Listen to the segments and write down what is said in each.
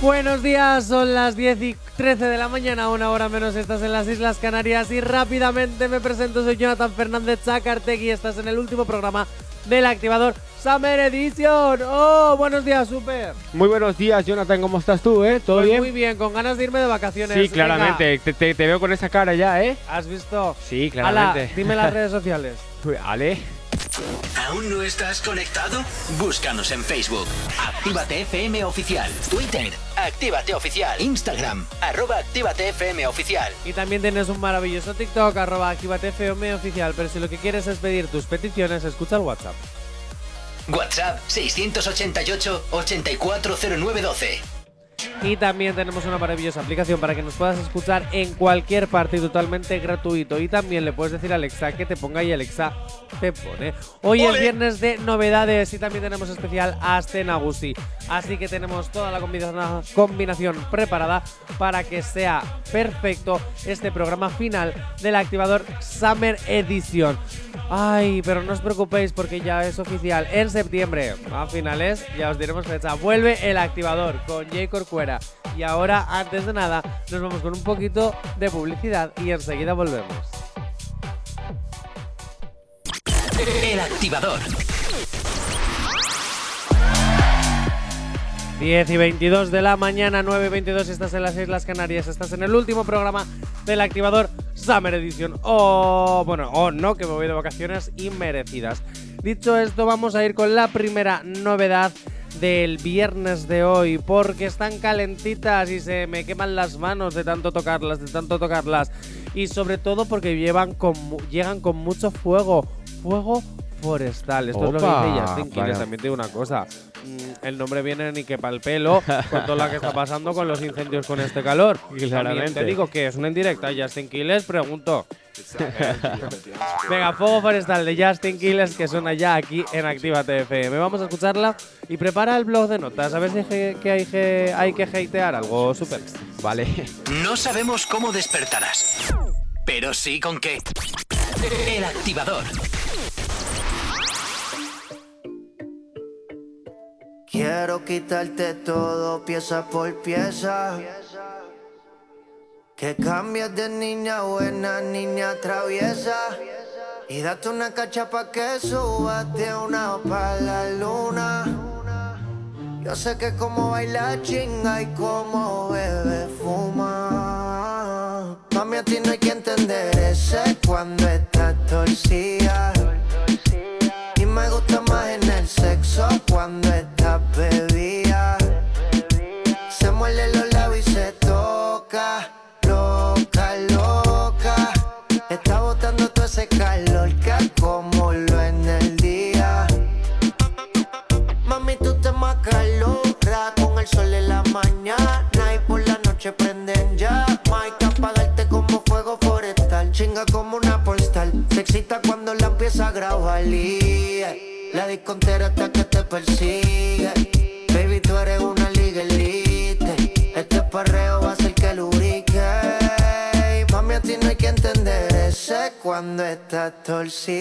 Buenos días, son las 10 y 13 de la mañana, una hora menos estás en las Islas Canarias y rápidamente me presento, soy Jonathan Fernández Chacartegui y estás en el último programa del activador Summer Edition. ¡Oh, buenos días, Super! Muy buenos días, Jonathan, ¿cómo estás tú, eh? ¿Todo Pues bien? Muy bien, con ganas de irme de vacaciones. Sí, claramente, te, te- te veo con esa cara ya, ¿eh? ¿Has visto? Sí, Ala, claramente. dime las redes sociales. Ale, ¿Aún no estás conectado? Búscanos en Facebook. Actívate FM Oficial. Twitter. Actívate Oficial. Instagram. Arroba Actívate FM Oficial. Y también tienes un maravilloso TikTok, arroba activatefm oficial. Pero si lo que quieres es pedir tus peticiones, escucha el WhatsApp. WhatsApp 688 840912. Y también tenemos una maravillosa aplicación para que nos puedas escuchar en cualquier parte y totalmente gratuito. Y también le puedes decir a Alexa que te ponga y Alexa te pone. Hoy es viernes de novedades y también tenemos especial Asten Agusti. Así que tenemos toda la combinación, preparada para que sea perfecto este programa final del activador Summer Edition. Ay, pero no os preocupéis porque ya es oficial. En septiembre, a finales, ya os diremos fecha. Vuelve el activador con Jay Y ahora, antes de nada, nos vamos con un poquito de publicidad y enseguida volvemos. El activador. 10 y 22 de la mañana, 9 y 22, estás en las Islas Canarias, estás en el último programa del activador Summer Edition. O, bueno, o no, que me voy de vacaciones inmerecidas. Dicho esto, vamos a ir con la primera novedad del viernes de hoy, porque están calentitas y se me queman las manos de tanto tocarlas, de tanto tocarlas. Y sobre todo porque llevan con, llegan con mucho fuego, fuego forestal. Esto es lo que dice Justin Quiles. También te digo una cosa. mm, El nombre viene ni que para el pelo con todo lo que está pasando con los incendios con este calor. También Claramente. te digo que es una indirecta. Justin Quiles, pregunto. Venga, Fuego Forestal de Justin Quiles que suena ya aquí en Actívate FM. Vamos a escucharla y prepara el blog de notas. A ver si hay que, que hay, que hay que hatear algo súper. vale. No sabemos cómo despertarás, pero sí con qué. El activador. Quiero quitarte todo pieza por pieza. Que cambies de niña buena niña traviesa. Y date una cacha pa' que subas de una pa' la luna. Yo sé que como baila chinga y como bebe fuma. Mami, a ti no hay que entender ese cuando estás torcida. Y me gusta más en el sexo cuando estás bebida. Estás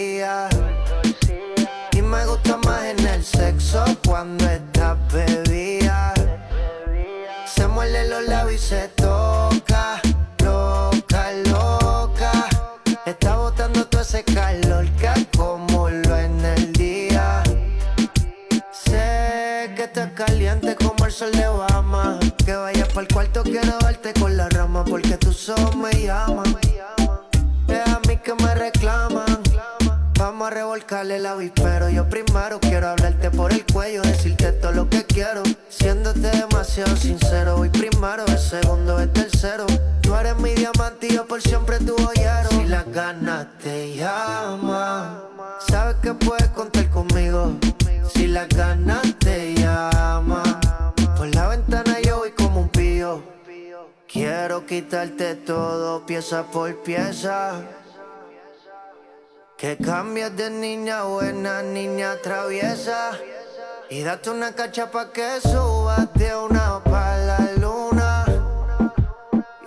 date una cacha pa' que subas una pa' la luna.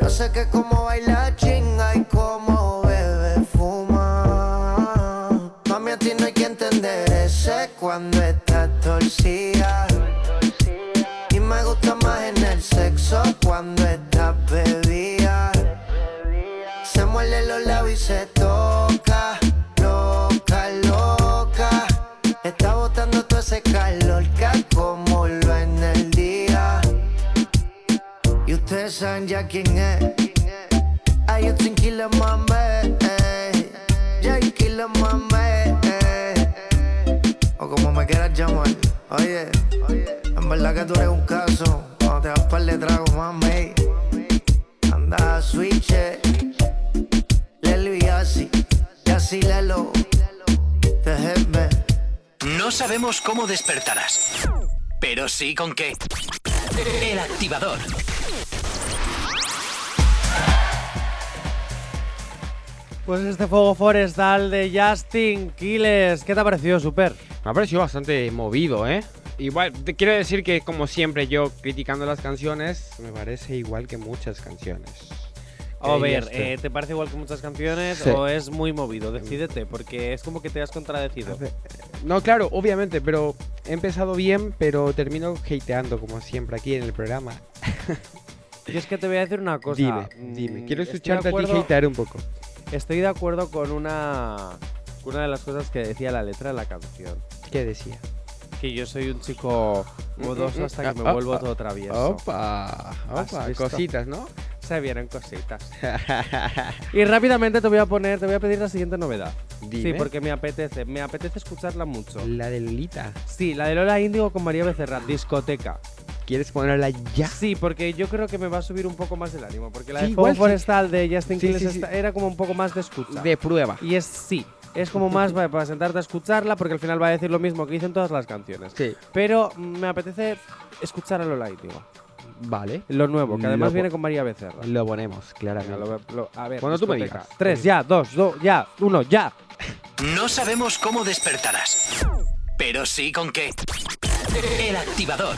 Yo sé que como baila chinga y como bebe fuma. Mami, a ti no hay que entender ese cuando estás torcida. Y me gusta más en el sexo cuando estás bebida. Se muerde los labios y se toca, saben ya quién es. Ay, yo tranquila, mami. eh. Ya tranquila, mami. eh. O como me quieras llamar. Oye, en verdad que tú eres un caso. Cuando te vas par de trago, mami. Anda switch. eh. Lelo y así. Y así lelo. Déjeme. No sabemos cómo despertarás, pero sí con qué. El activador. Pues este fuego forestal de Justin Quiles. ¿Qué te ha parecido, Super? Me ha parecido bastante movido, ¿eh? Igual, te quiero decir que como siempre yo criticando las canciones, me parece igual que muchas canciones. A ver, ya está. eh, ¿te parece igual que muchas canciones Sí. o es muy movido? Decídete, porque es como que te has contradecido. No, claro, obviamente, pero he empezado bien, pero termino hateando como siempre aquí en el programa. Y es que te voy a decir una cosa. dime, mm, dime. Quiero estoy de escucharte a ti hatear un poco. Estoy de acuerdo con una, una de las cosas que decía la letra de la canción. ¿Qué decía? Que yo soy un chico modoso hasta que me Ah, vuelvo todo travieso. Opa, ¿Has opa, cositas, ¿no? Se vienen cositas. y rápidamente te voy a poner, te voy a pedir la siguiente novedad. Sí, Dime. porque me apetece, me apetece escucharla mucho. La de Lolita. Sí, la de Lola Índigo con María Becerra, discoteca. ¿Quieres ponerla ya? Sí, porque yo creo que me va a subir un poco más el ánimo. Porque la Sí, de Fuego igual sí. Forestal de Justin Sí, Quiles era como un poco más de escucha. De prueba. Y es sí, es como más para, sentarte a escucharla porque al final va a decir lo mismo que dicen todas las canciones. Sí. Pero me apetece escuchar a Lola Índigo. Vale. Lo nuevo, que además Lo viene con María Becerra. Lo ponemos, claramente. lo lo- a ver, Cuando tú me digas. Tres, ya, dos, dos, ya, uno, ya. No sabemos cómo despertarás, pero sí con qué. El activador.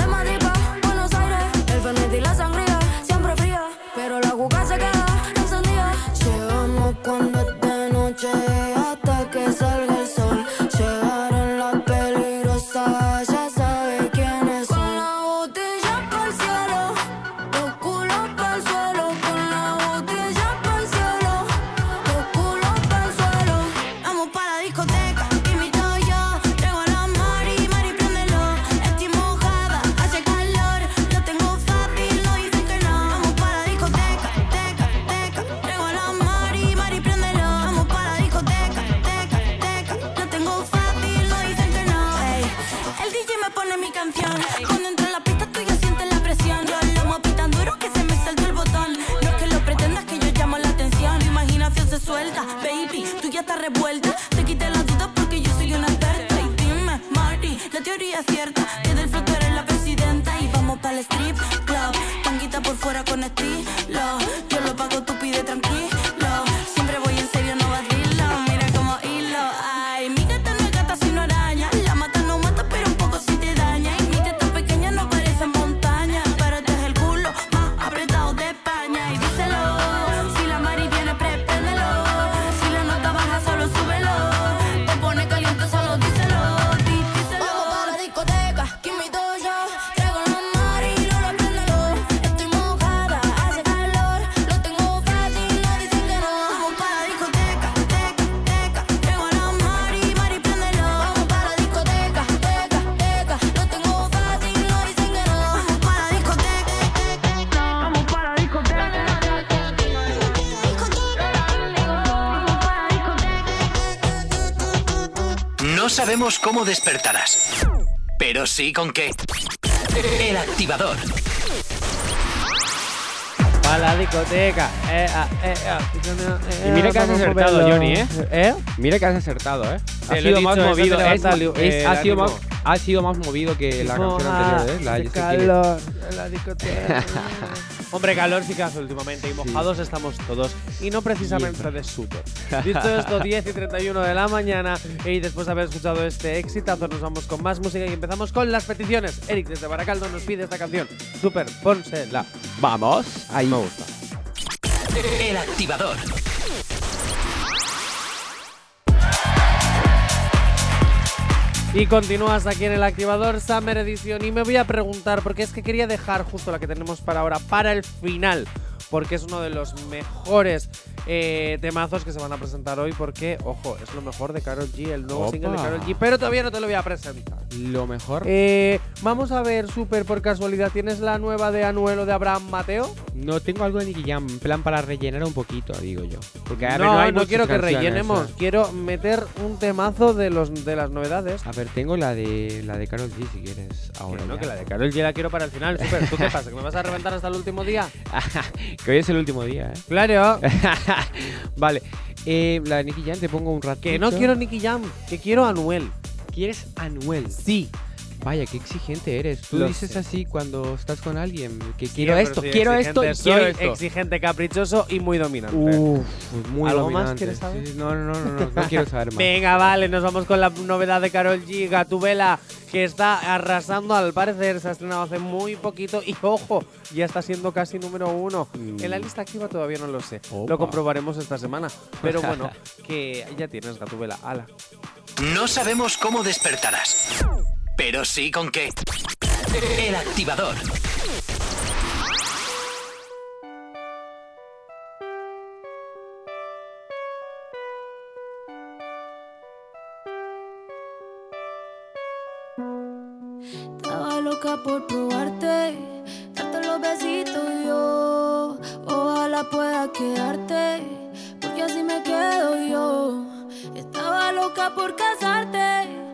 De Madrid Buenos Aires. El fernet y la sangría siempre fría, pero la juca se queda encendida. Llegamos cuando sabemos cómo despertarás, pero sí con qué. El activador. A la discoteca. Eh, ah, eh, ah. Y mira que has acertado, moverlo. Johnny, ¿eh? ¿Eh? Mira que has acertado, ¿eh? Ha sido más dicho, movido. Es, es- ha, sido más, ha sido más movido que la canción anterior, ¿eh? La calor en la discoteca. Hombre, calor sí que hace últimamente y mojados estamos todos. Y no precisamente de sudor. Dicho esto, 10 y 31 de la mañana y después de haber escuchado este exitazo nos vamos con más música y empezamos con las peticiones. Eric desde Baracaldo nos pide esta canción. Super, pónsela. Vamos. Ahí. Me gusta. El activador. Y continúas aquí en el activador Summer Edition. Y me voy a preguntar, porque es que quería dejar justo la que tenemos para ahora, para el final, porque es uno de los mejores eh, temazos que se van a presentar hoy, porque, ojo, es lo mejor de Karol G, el nuevo Opa. single de Karol G, pero todavía no te lo voy a presentar. Lo mejor. Eh, vamos a ver, Super, por casualidad, ¿tienes la nueva de Anuelo de Abraham Mateo? No tengo algo de Nicky Jam, en plan para rellenar un poquito, digo yo. Porque a ver, no, no, hay no quiero que rellenemos, quiero meter un temazo de, los, de las novedades. A ver, tengo la de la de Karol G si quieres ahora. Que no, ya. que la de Karol G la quiero para el final, Super. ¿Tú qué pasa? ¿Que me vas a reventar hasta el último día? que hoy es el último día, ¿eh? Claro. vale. Eh, la de Nicky Jam te pongo un ratito. Que no quiero Nicky Jam, que quiero a Anuel. ¿Quieres Anuel? Sí. Vaya, qué exigente eres. Tú Lo dices sé. así cuando estás con alguien. Que quiero Siempre esto, soy quiero esto y exigente, quiero soy esto. exigente, caprichoso y muy dominante. Uf, muy ¿Algo más dominante. quieres saber? Sí, no, no, no, no, no, no quiero saber más. Venga, vale, nos vamos con la novedad de Carol G, Gatubela, que está arrasando al parecer, se ha estrenado hace muy poquito y ojo, ya está siendo casi número uno. Mm. En la lista activa todavía no lo sé, Opa. lo comprobaremos esta semana. Pero bueno, que ya tienes Gatubela, ala. No sabemos cómo despertarás, pero sí con qué. El activador. Estaba loca por probarte, darte los besitos yo. Ojalá pueda quedarte, porque así me quedo yo. Estaba loca por casarte,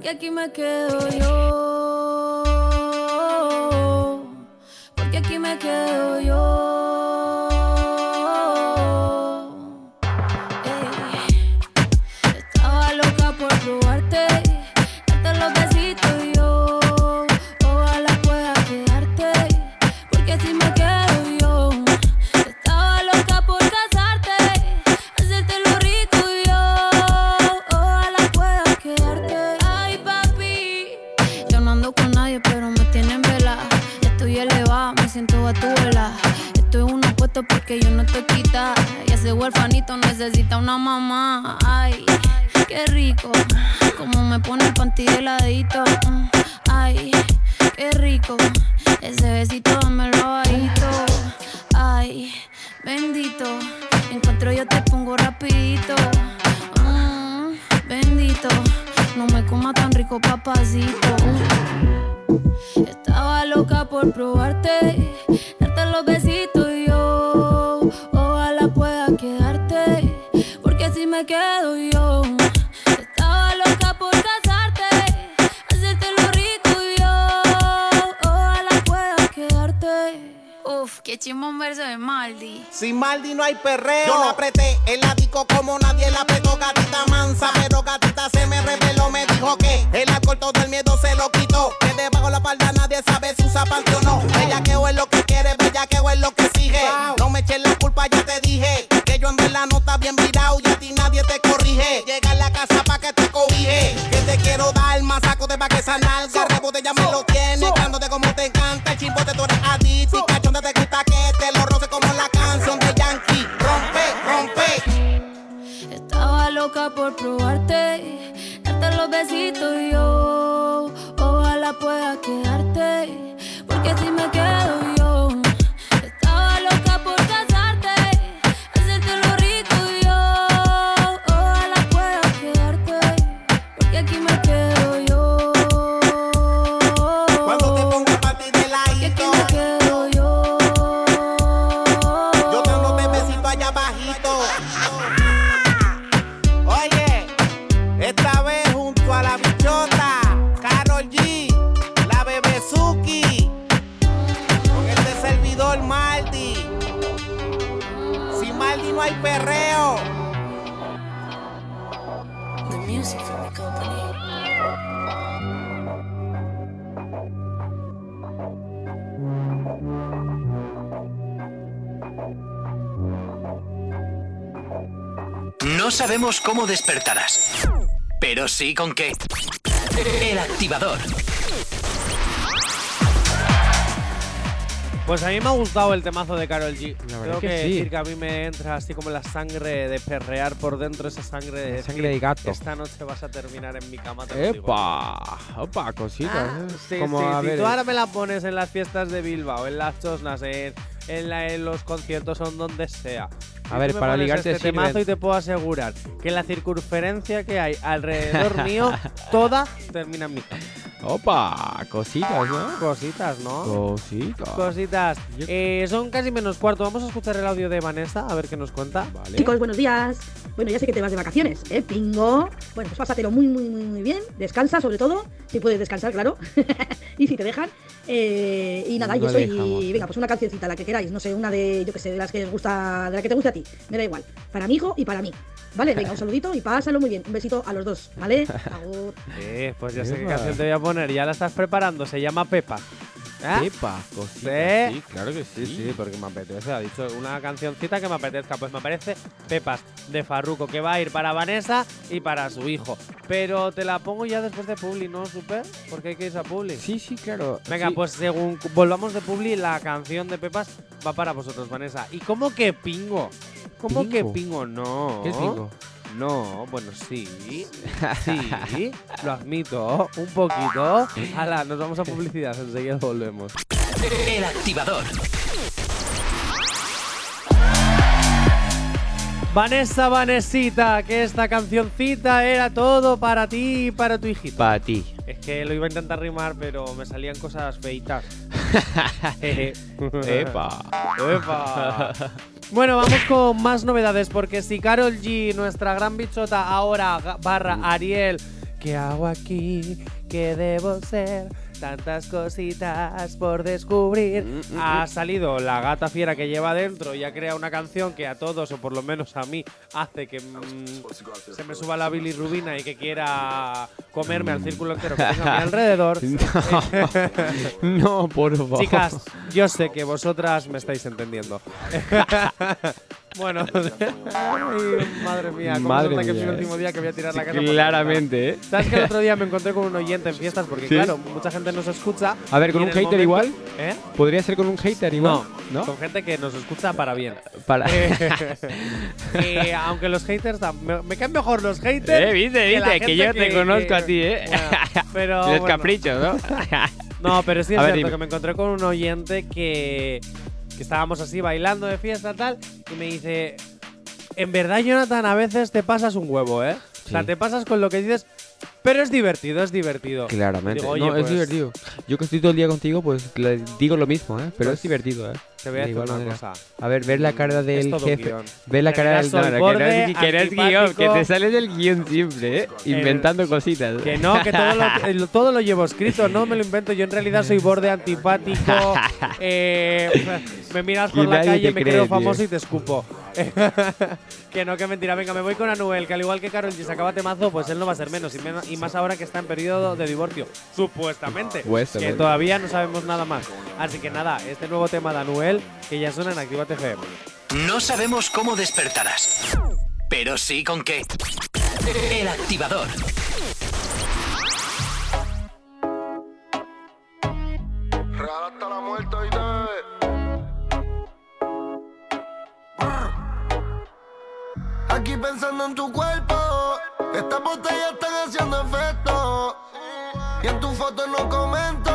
porque aquí me quedo yo. Porque aquí me quedo yo. Siento a tu vela. Estoy en uno puesto porque yo no estoy quita. Y ese huerfanito necesita una mamá. Ay, qué rico. Como me pone el panty de Ay, qué rico. Ese besito dámelo bajito. Ay, bendito. Encuentro yo te pongo rapidito. Mm, bendito. No me coma tan rico, papacito. Estaba loca por probarte, darte los besitos y yo. Ojalá pueda quedarte, porque así me quedo yo. Estaba loca por casarte, hacerte lo rico y yo. Ojalá pueda quedarte. Uf, qué chimón verso de Maldi. Sin Maldi no hay perreo. Yo la apreté en la disco como nadie la apretó. Gatita mansa, pero gatita se me reveló. Me dijo que el alcohol todo el miedo se lo quitó. Falda nadie sabe si usa panty o no. Bellaqueo es lo que quiere, bellaqueo es lo que exige. No me eches la culpa, ya te dije. Que yo ando en la nota bien virado y a ti nadie te corrige. Llega a la casa pa' que te cobije. Que te quiero dar más sabemos cómo despertarás, pero sí con qué. El activador. Pues a mí me ha gustado el temazo de Carol G. La verdad Tengo que que, sí. decir que a mí me entra así como la sangre de perrear por dentro, esa sangre de La decir, sangre de gato. Esta noche vas a terminar en mi cama. te. ¡Epa! ¡Opa! Cositas. Ah, ¿eh? sí, Como, sí, a si ver, tú ahora me la pones en las fiestas de Bilbao, en las chosnas, en, en, la- en los conciertos o en donde sea. A ver, para pones ligarte este temazo y te puedo asegurar que la circunferencia que hay alrededor mío, toda termina en mi cama. ¡Opa! Cositas, ¿no? Cositas, ¿no? Cositas. Cositas. Eh, son casi menos cuarto. Vamos a escuchar el audio de Vanessa, a ver qué nos cuenta. Vale. Chicos, buenos días. Bueno, ya sé que te vas de vacaciones, ¿eh? Pingo. Bueno, pues pásatelo muy, muy, muy, muy bien. Descansa, sobre todo. Si puedes descansar, claro. y si te dejan. Eh, y nada, No yo soy. dejamos. Venga, pues una cancioncita, la que queráis. No sé, una de, yo que sé, de las que os gusta, de la que te guste a ti. Me da igual. Para mi hijo y para mí. ¿Vale? Venga, un saludito y pásalo muy bien. Un besito a los dos, ¿vale? Agur. Eh, pues ya sé qué canción te voy a poner. Ya la estás preparando. Se llama Pepa. ¿Eh? ¡Epa! Cositas. ¿Sí? Sí, claro que sí. Sí, sí, porque me apetece. Ha dicho una cancioncita que me apetezca. Pues me aparece Pepas de Farruko, que va a ir para Vanessa y para su hijo. Pero te la pongo ya después de Publi, ¿no, Super? Porque hay que irse a Publi. Sí, sí, claro. Venga, Sí. pues según volvamos de Publi, la canción de Pepas va para vosotros, Vanessa. ¿Y cómo que pingo? ¿Cómo que ¿Pingo? pingo? No. ¿Qué es bingo? No, bueno, sí. Sí, lo admito. Un poquito. Hala, nos vamos a publicidad, enseguida volvemos. El activador. Vanessa, Vanesita, que esta cancioncita era todo para ti y para tu hijito. Para ti. Es que lo iba a intentar rimar, pero me salían cosas feitas. Jeje. ¡Epa! ¡Epa! Bueno, vamos con más novedades, porque si Carol G, nuestra gran bichota, ahora barra Ariel, ¿qué hago aquí? ¿Qué debo ser? Tantas cositas por descubrir. Ha salido la gata fiera que lleva dentro y ha creado una canción que a todos, o por lo menos a mí, hace que mm, se me suba la bilirrubina y que quiera comerme al círculo entero que tengo a mi alrededor. No, por favor. Chicas, yo sé que vosotras me estáis entendiendo. bueno, ay, madre mía, cómo Madre que es mi mía, último día que voy a tirar la casa. Claramente, ¿eh? ¿Sabes que el otro día me encontré con un oyente en fiestas? Porque, Sí. claro, mucha gente nos escucha. A ver, ¿con un el hater igual? ¿Eh? ¿Podría ser con un hater igual? No, ¿No? con gente que nos escucha para bien. Para. Eh, eh, aunque los haters, me, me caen mejor los haters. Eh, viste, viste, que gente yo te conozco que- a ti, ¿eh? Bueno, pero Los bueno. caprichos, ¿no? No, pero sí es ver, cierto dime. que me encontré con un oyente que, que estábamos así bailando de fiesta tal y me dice, en verdad Jonathan a veces te pasas un huevo, ¿eh? O sea, te pasas con lo que dices, pero es divertido, es divertido. Claramente. Digo, oye, no, pues, es divertido. Yo que estoy todo el día contigo, pues le digo lo mismo, ¿eh? Pero Pues, es divertido, ¿eh? Te voy a De decir igual una manera. cosa. A ver, ver la cara Es del jefe. Ver la cara del. no, no, que no borde, es, que no es guion, que te sales del guion siempre, ¿eh? Inventando cositas. Que no, que todo lo, todo lo llevo escrito, no me lo invento. Yo en realidad soy borde antipático. eh, me miras por la calle, me cree, creo tío. famoso y te escupo. que no, que mentira. Venga, me voy con Anuel, que al igual que Carol G sacaba temazo, pues él no va a ser menos. Y, y más ahora que está en periodo de divorcio. Supuestamente. Supuestamente. Que todavía no sabemos nada más. Así que nada, este nuevo tema de Anuel, que ya suena en Activa FM. No sabemos cómo despertarás, pero sí con qué. El activador. Real hasta la muerte y te. Aquí pensando en tu cuerpo, estas botellas están haciendo efecto. Y en tu foto no comento,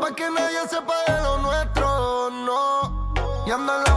pa' que nadie sepa de lo nuestro, no. Y anda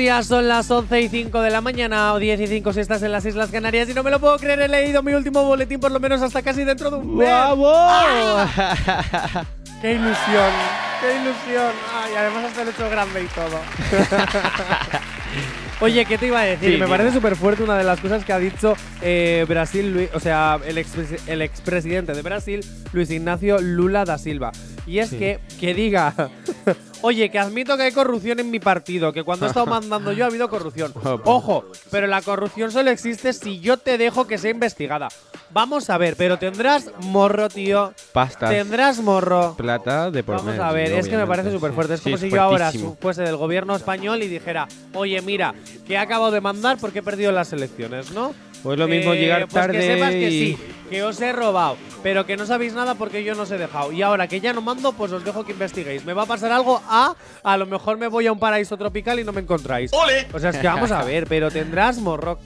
días, son las 11 y 5 de la mañana o 10 y 5 si estás en las Islas Canarias y no me lo puedo creer, he leído mi último boletín por lo menos hasta casi dentro de un mes. ¡Ah! ¡Qué ilusión! ¡Qué ilusión! Ay, además hasta lo he hecho grande y todo. Oye, ¿qué te iba a decir? Sí, Me parece súper fuerte una de las cosas que ha dicho eh, Brasil, o sea, el, expres- el expresidente de Brasil, Luis Ignacio Lula da Silva. Y es Sí. que, que diga, oye, que admito que hay corrupción en mi partido, que cuando he estado mandando yo ha habido corrupción. Ojo, pero la corrupción solo existe si yo te dejo que sea investigada. Vamos a ver, pero tendrás morro, tío. Pastas. Tendrás morro. Plata de por Vamos medio, a ver, es que me parece súper fuerte. Es Sí, como es si yo ahora fuese del gobierno español y dijera, oye, mira, que he acabado de mandar porque he perdido las elecciones, ¿no? Pues lo mismo llegar pues tarde que sepas que y- sí, que os he robado, pero que no sabéis nada porque yo no os he dejado. Y ahora que ya no mando, pues os dejo que investiguéis. Me va a pasar algo a, a lo mejor me voy a un paraíso tropical y no me encontráis. O sea, es que vamos a ver, pero tendrás morro.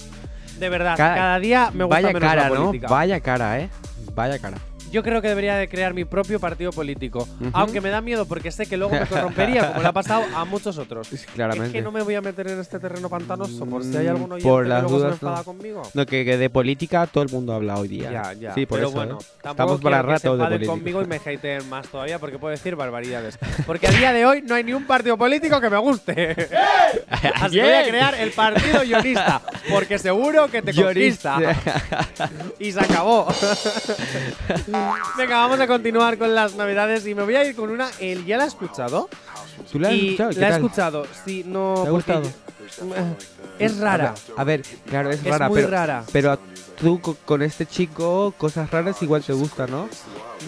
De verdad, Cada- cada, día me gusta Vaya menos cara, la ¿no? política. Vaya cara, ¿eh? Vaya cara. Yo creo que debería de crear mi propio partido político. Aunque me da miedo porque sé que luego me corrompería, como le ha pasado a muchos otros. Sí, claramente. Es que no me voy a meter en este terreno pantanoso por si hay algún oyente Por que las luego se me dudas, no. enfada conmigo. No, que, que de política todo el mundo habla hoy día. Ya, ya. Sí, por pero eso. bueno, ¿eh? tampoco Estamos para que se rato de enfaden política. conmigo y me hateen más todavía porque puedo decir barbaridades. Porque a día de hoy no hay ni un partido político que me guste. Así que voy a crear el partido guionista. Porque seguro que te conquista. y se acabó. Venga, vamos a continuar con las navidades y me voy a ir con una. ¿El ya la ha escuchado? ¿Tú la has Y escuchado? ¿Qué La he tal? escuchado, sí, no. ¿Te ha porque gustado? Es rara. A ver, claro, es, Es rara, muy pero, rara. pero a- tú co- con este chico, cosas raras igual te gustan, ¿no?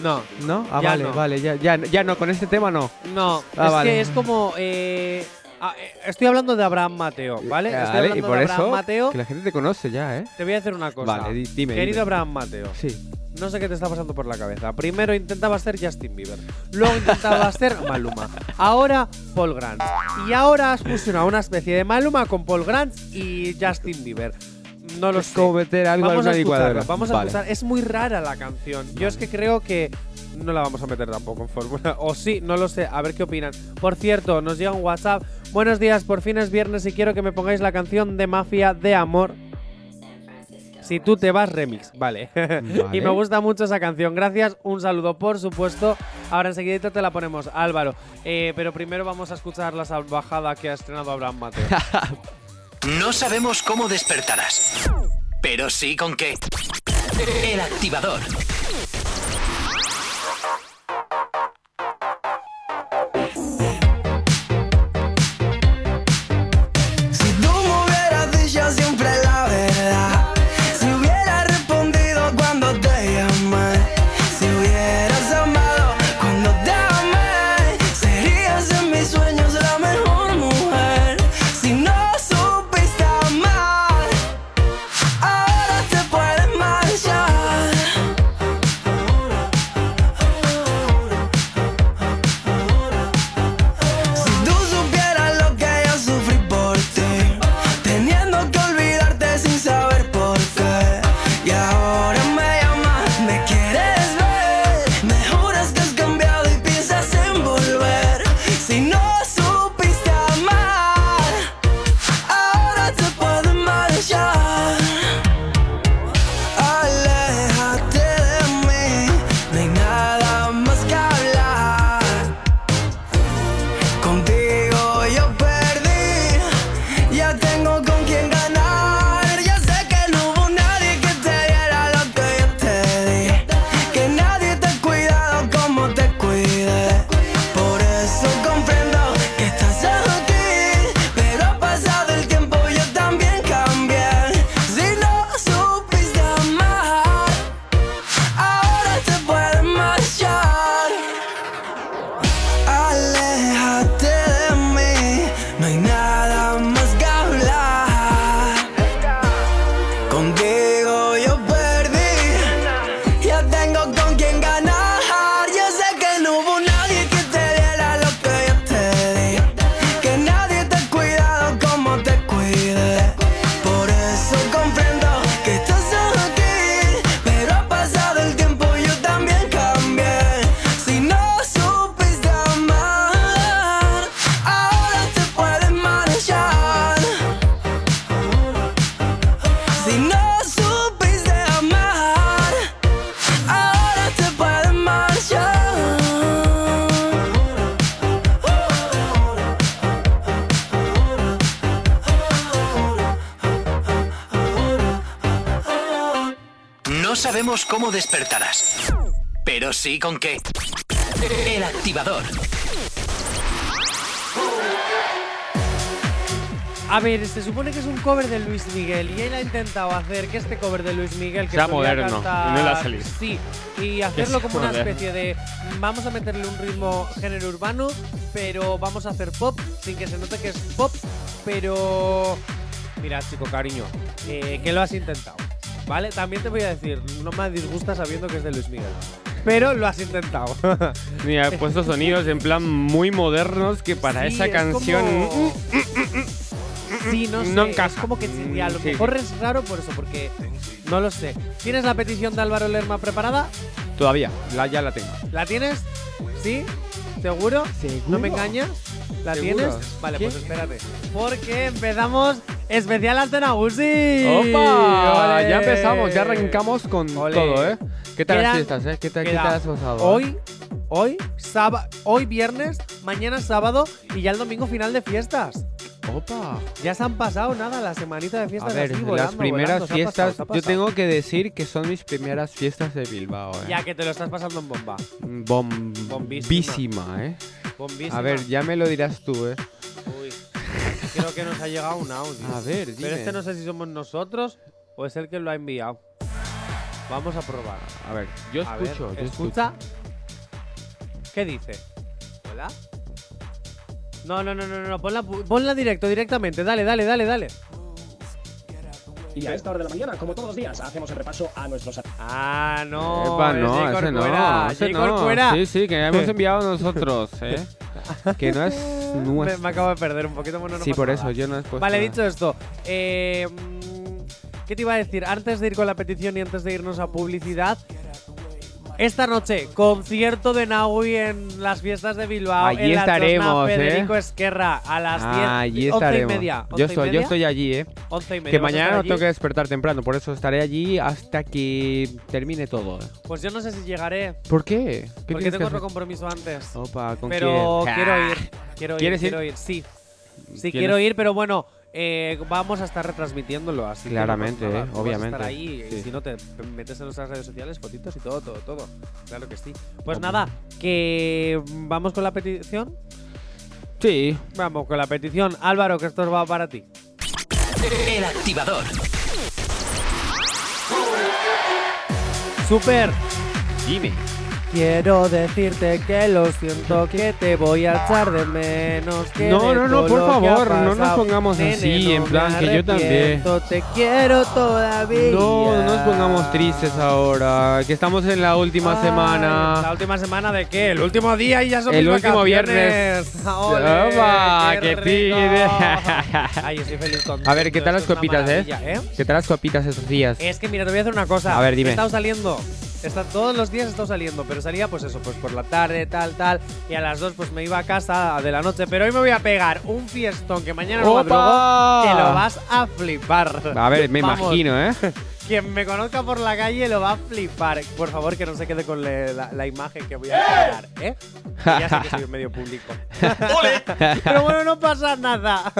No, ¿No? Ah, Ya vale, no. vale, ya, ya, ya no, con este tema no. no. Ah, es vale. que es como. eh, ah, eh, estoy hablando de Abraham Mateo, ¿vale? Estoy Vale, hablando y por de Abraham eso Mateo. que la gente te conoce ya, ¿eh? Te voy a hacer una cosa. Vale, di- dime, Querido dime. Abraham Mateo, Sí. no sé qué te está pasando por la cabeza. Primero intentaba ser Justin Bieber, luego intentaba ser Maluma, ahora Paul Grant. Y ahora has fusionado una especie de Maluma con Paul Grant y Justin Bieber. No lo Es sé. como meter algo vamos a. Vamos a Vale. escuchar. Es muy rara la canción. Yo es que creo que no la vamos a meter tampoco en fórmula. O sí, no lo sé. A ver qué opinan. Por cierto, nos llega un WhatsApp. Buenos días, por fin es viernes y quiero que me pongáis la canción de Mafia de Amor. Si tú te vas, remix. Vale. y me gusta mucho esa canción. Gracias. Un saludo, por supuesto. Ahora enseguida te la ponemos, Álvaro. Eh, pero primero vamos a escuchar la salvajada que ha estrenado Abraham Mateo. No sabemos cómo despertarás, pero sí con qué. El activador. Cómo despertarás, pero sí con qué. El activador. A ver, se supone que es un cover de Luis Miguel y él ha intentado hacer que este cover de Luis Miguel que Sea moderno, cantar- y no le ha salido. Sí, y hacerlo como una especie de vamos a meterle un ritmo género urbano, pero vamos a hacer pop sin que se note que es pop, pero mira, chico, cariño, eh, que lo has intentado. ¿Vale? También te voy a decir, no me disgusta sabiendo que es de Luis Miguel. Pero lo has intentado. Mira, he puesto sonidos en plan muy modernos que para Sí, esa es canción. como- Sí, no sé. No es como que sí, a lo Mm, sí, mejor es raro por eso, porque no lo sé. ¿Tienes la petición de Álvaro Lerma preparada? Todavía, la, ya la tengo. ¿La tienes? ¿Sí? ¿Seguro? ¿No me engañas? ¿La ¿Seguro? tienes? Vale, ¿Qué? pues espérate. Porque empezamos especial Antena Uzi. ¡Opa! Ya empezamos, ya arrancamos con todo, ¿eh? ¿Qué tal las fiestas, eh? ¿Qué tal, qué tal has pasado? Hoy, hoy, sábado, hoy viernes, mañana sábado y ya el domingo final de fiestas. ¡Opa! Ya se han pasado nada la semanita de A fiestas ver, así, las volando, primeras volando, fiestas, pasado, yo tengo que decir que son mis primeras fiestas de Bilbao, ¿eh? Ya que te lo estás pasando en bomba. Bombísima, ¿eh? Bombísima. A ver, ya me lo dirás tú, ¿eh? Creo que nos ha llegado un audio. A ver, Pero dime. este no sé si somos nosotros o es el que lo ha enviado. Vamos a probar. A ver, yo A ver, escucho, yo escucha. ¿Qué dice? ¿Hola? No, no, no, no, no, ponla, ponla directo, directamente. Dale, dale, dale, dale. Y a esta hora de la mañana, como todos los días, hacemos el repaso a nuestros... Ah, no. Epa, no, ese no, ese no. Sí, sí, que hemos enviado nosotros, ¿eh? que no es nuestro. me acabo de perder un poquito. Bueno, no sí, por nada. eso, yo no he puesto Vale, dicho esto, eh, mm, ¿qué te iba a decir? Antes de ir con la petición y antes de irnos a publicidad, esta noche, concierto de Naui en las fiestas de Bilbao. Allí en la Chosna estaremos, ¿eh? Federico Esquerra a las 10, Ah, allí 11 y estaremos. media. yo, 11 y estoy, yo estoy allí, ¿eh? 11 y media. Que ¿Vas a mañana no tengo que despertar temprano, por eso estaré allí hasta que termine todo. ¿eh? Pues yo no sé si llegaré. ¿Por qué? ¿Qué Porque tengo otro compromiso antes. Opa, ¿con pero quién? quiero ir. Quiero ir. ¿Quieres ir? quiero ir? Sí. Sí, quiero ir, pero bueno, eh, vamos a estar retransmitiendo así. que no Claramente, nada. eh, Tú vas a obviamente, estar ahí y si no te metes en nuestras redes sociales, fotitos y todo, todo, todo. Claro que sí. Pues nada, que vamos con la petición. Sí. Vamos con la petición. Álvaro, que esto va para ti. El activador. Super. Dime. Quiero decirte que lo siento, que te voy a echar de menos. que No, no, no, por favor, no nos pongamos Nene, así, no en plan, que yo también. Te quiero todavía. No, no nos pongamos tristes ahora, que estamos en la última semana. ¿La última semana de qué? El último día y ya son El último viernes. ¡Ole, Opa, qué sí. Ay, estoy feliz con A ver, ¿qué tal las copitas, eh? ¿eh? ¿Qué tal las copitas estos días? Es que mira, te voy a hacer una cosa. A ver, dime. He estado saliendo. Está, todos los días he estado saliendo, pero salía pues eso, pues por la tarde, tal, tal. Y a las 2 pues me iba a casa de la noche. Pero hoy me voy a pegar un fiestón que mañana no madrugo, que lo vas a flipar. A ver, me Vamos, imagino, ¿eh? Quien me conozca por la calle lo va a flipar. Por favor, que no se quede con le- la, la imagen que voy a crear, ¿eh? Que ya sé que soy un medio público. Pero bueno, no pasa nada.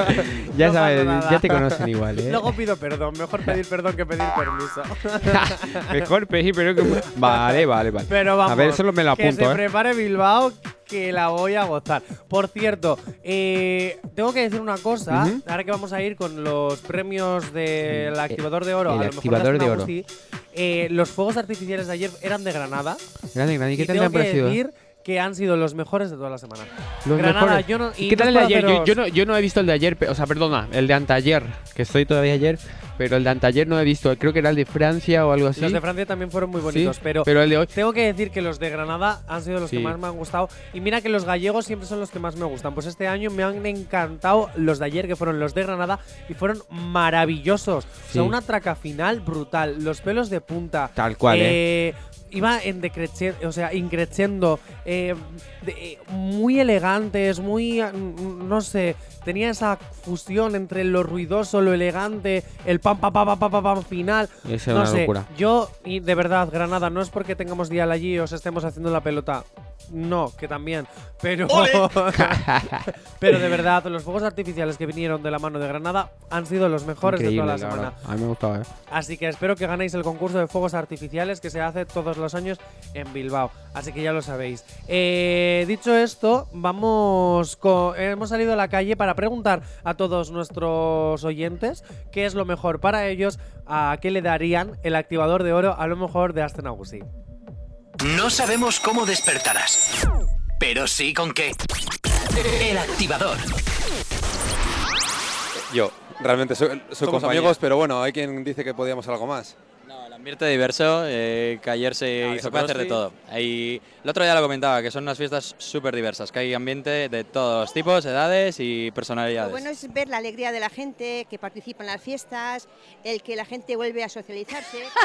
Ya No sabes, nada. ya te conocen igual, ¿eh? Luego pido perdón. Mejor pedir perdón que pedir permiso. Mejor pedir, pero que. Vale, vale, vale. Pero vamos, A ver, solo me lo que se apunto, ¿eh? prepare Bilbao, que la voy a gozar. Por cierto, eh, tengo que decir una cosa. Ahora que vamos a ir con los premios del activador de oro, el a lo mejor activador las de oro. Eh, los fuegos artificiales de ayer eran de Granada. Grande, grande. ¿Y qué y tal te tengo que decir que han sido los mejores de toda la semana. Los Granada, mejores. yo no. ¿Y y qué tal el de ayer? Yo, no, yo no he visto el de ayer, o sea, perdona, el de anteayer, que estoy todavía ayer, pero el de anteayer no he visto. Creo que era el de Francia o algo así. Los de Francia también fueron muy bonitos, Sí, pero, pero el de hoy. tengo que decir que los de Granada han sido los Sí. que más me han gustado. Y mira que los gallegos siempre son los que más me gustan. Pues este año me han encantado los de ayer, que fueron los de Granada, y fueron maravillosos. O sea, Sí. una traca final brutal, los pelos de punta. Tal cual, ¿eh? eh, Iba en decreciendo, o sea, increciendo, eh, eh, muy elegantes, muy, mm, no sé, tenía esa fusión entre lo ruidoso, lo elegante, el pam pam pam pam pam, pam, final. Esa no una sé, locura. yo, y de verdad, Granada, no es porque tengamos dial allí y os estemos haciendo la pelota. No, que también. Pero. pero de verdad, los fuegos artificiales que vinieron de la mano de Granada han sido los mejores de toda la semana. verdad. A mí me gustaba, ¿eh? Así que espero que ganéis el concurso de fuegos artificiales que se hace todos los años en Bilbao. Así que ya lo sabéis. Eh, dicho esto, vamos co- hemos salido a la calle para preguntar a todos nuestros oyentes qué es lo mejor para ellos, a qué le darían el activador de oro a lo mejor de Aston Agusi. No sabemos cómo despertarás, pero sí con qué. El activador. Yo, realmente soy, soy Somos compañía. amigos, pero bueno, hay quien dice que podíamos algo más. Ambiente diverso, eh, que ayer se, Ah, puede hacer de todo. Hay- el otro día lo comentaba, que son unas fiestas súper diversas, que hay ambiente de todos tipos, edades y Lo personalidades. bueno es ver la alegría de la gente que participa en las fiestas, el que la gente vuelve a socializarse.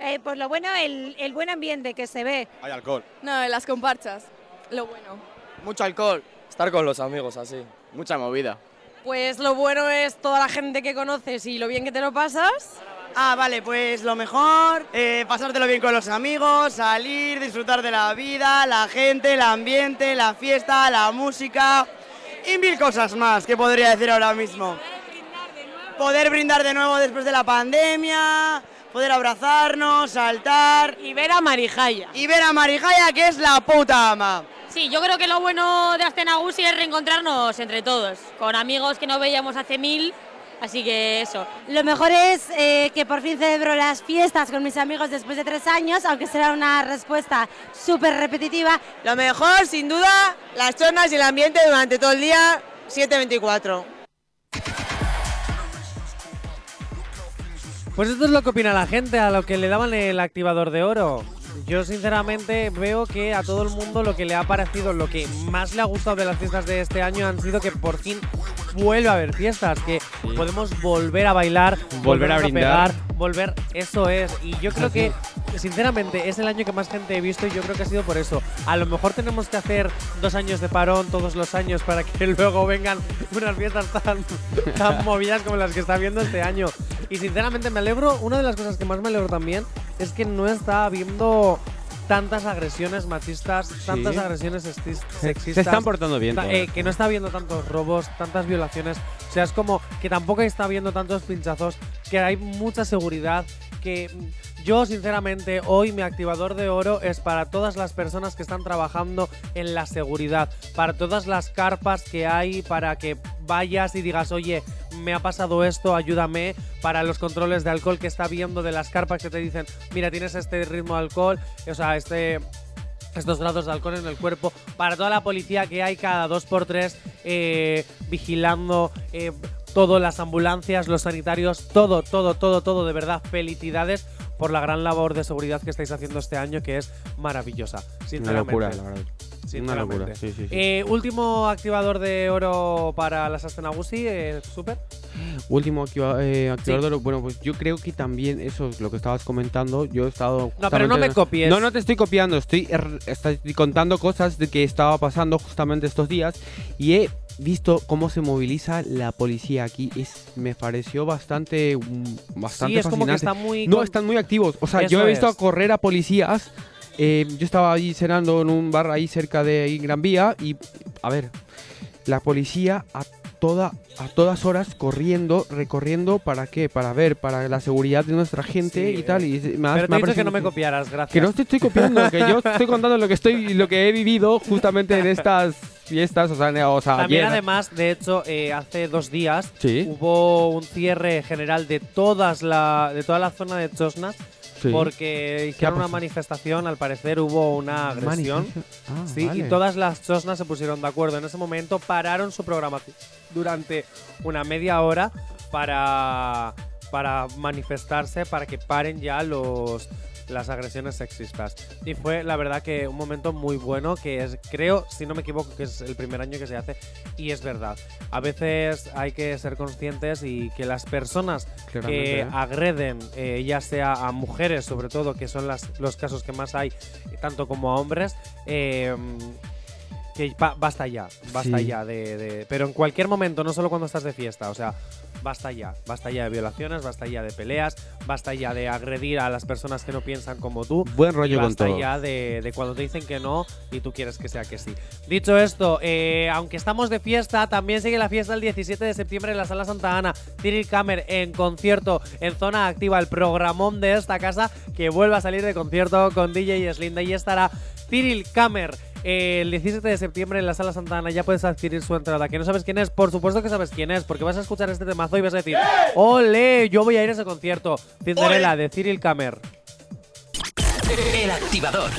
Eh, pues lo bueno, el, el buen ambiente que se ve. Hay alcohol. No, en las comparchas. Lo bueno. Mucho alcohol, estar con los amigos así, mucha movida. Pues lo bueno es toda la gente que conoces y lo bien que te lo pasas. Ah, vale, pues lo mejor, eh, pasártelo bien con los amigos, salir, disfrutar de la vida, la gente, el ambiente, la fiesta, la música y mil cosas más que podría decir ahora mismo. Poder brindar de nuevo después de la pandemia, poder abrazarnos, saltar. Y ver a Marijaya. Y ver a Marijaya, que es la puta ama. Sí, yo creo que lo bueno de Astenagusi es reencontrarnos entre todos, con amigos que no veíamos hace mil, así que eso. Lo mejor es eh, que por fin celebro las fiestas con mis amigos después de tres años, aunque será una respuesta súper repetitiva. Lo mejor, sin duda, las chonas y el ambiente durante todo el día, 724. Pues esto es lo que opina la gente, a lo que le daban el activador de oro. Yo sinceramente veo que a todo el mundo lo que le ha parecido, lo que más le ha gustado de las fiestas de este año han sido que por fin vuelve a haber fiestas, que podemos volver a bailar, Volver a brindar. pegar, volver, eso es. Y yo creo que, sinceramente, es el año que más gente he visto y yo creo que ha sido por eso. A lo mejor tenemos que hacer dos años de parón todos los años para que luego vengan unas fiestas tan, tan movidas como las que está viendo este año. Y sinceramente me alegro, una de las cosas que más me alegro también es que no está habiendo tantas agresiones machistas, tantas agresiones sexis- sexistas. se están portando bien eh, que no está habiendo tantos robos, tantas violaciones. O sea, es como que tampoco está habiendo tantos pinchazos, que hay mucha seguridad, que yo sinceramente hoy mi activador de oro es para todas las personas que están trabajando en la seguridad, para todas las carpas que hay, para que vayas y digas, oye, me ha pasado esto, ayúdame, para los controles de alcohol que está viendo de las carpas que te dicen, mira, tienes este ritmo de alcohol, o sea, este estos grados de alcohol en el cuerpo, para toda la policía que hay cada dos por tres eh, vigilando eh, todo, las ambulancias, los sanitarios, todo, todo, todo, todo, de verdad, felicidades por la gran labor de seguridad que estáis haciendo este año, que es maravillosa, Una sinceramente. locura, la verdad. Una locura, sí, sí, sí. Eh, último activador de oro para las Astenagusi, eh, super. Último activa- eh, activador de oro. Bueno, pues yo creo que también eso es lo que estabas comentando. Yo he estado. No, pero no me copies. No, no te estoy copiando. Estoy, er- estoy contando cosas de que estaba pasando justamente estos días y he visto cómo se moviliza la policía aquí. Es, me pareció bastante, mm, bastante es como que fascinante. está muy No, con- están muy activos. O sea, yo Eso he visto es. a correr a policías. Eh, yo estaba ahí cenando en un bar ahí cerca de Gran Vía y, a ver, la policía a toda a todas horas corriendo, recorriendo para qué, para ver, para la seguridad de nuestra gente y tal. Y me Pero te me he ha dicho que no me copiaras, gracias. Que no te estoy copiando, que yo estoy contando lo que estoy, lo que he vivido justamente en estas fiestas, o sea, ne- o sea También ayer. además, de hecho, eh, hace dos días Sí. hubo un cierre general de todas la, de toda la zona de Chosnas Sí. porque ¿Qué hicieron una manifestación, al parecer hubo una agresión. Ah, sí, vale. y todas las Chosnas se pusieron de acuerdo. En ese momento pararon su programación durante una media hora para, para manifestarse, para que paren ya los las agresiones sexistas. Y fue la verdad que un momento muy bueno que es, creo, si no me equivoco, que es el primer año que se hace y es verdad. A veces hay que ser conscientes y que las personas Claramente, que ¿eh? agreden, eh, ya sea a mujeres sobre todo, que son las, los casos que más hay, tanto como a hombres, eh, que basta ya, basta Sí. ya de, de- Pero en cualquier momento, no solo cuando estás de fiesta, o sea, basta ya. Basta ya de violaciones, basta ya de peleas, basta ya de agredir a las personas que no piensan como tú. Buen y rollo con basta todo. ya de, de cuando te dicen que no y tú quieres que sea que sí. Dicho esto, eh, aunque estamos de fiesta, también sigue la fiesta el 17 de septiembre en la Sala Santa Ana. Cyril Kammer en concierto en zona activa, el programón de esta casa que vuelve a salir de concierto con DJ Slinda y estará Cyril Kammer. Eh, el 17 de septiembre en la Sala Santa Ana ya puedes adquirir su entrada. ¿Que no sabes quién es? Por supuesto que sabes quién es, porque vas a escuchar este temazo y vas a decir: ¡Ole! Yo voy a ir a ese concierto. Cinderella de Cyril Kammer. El activador.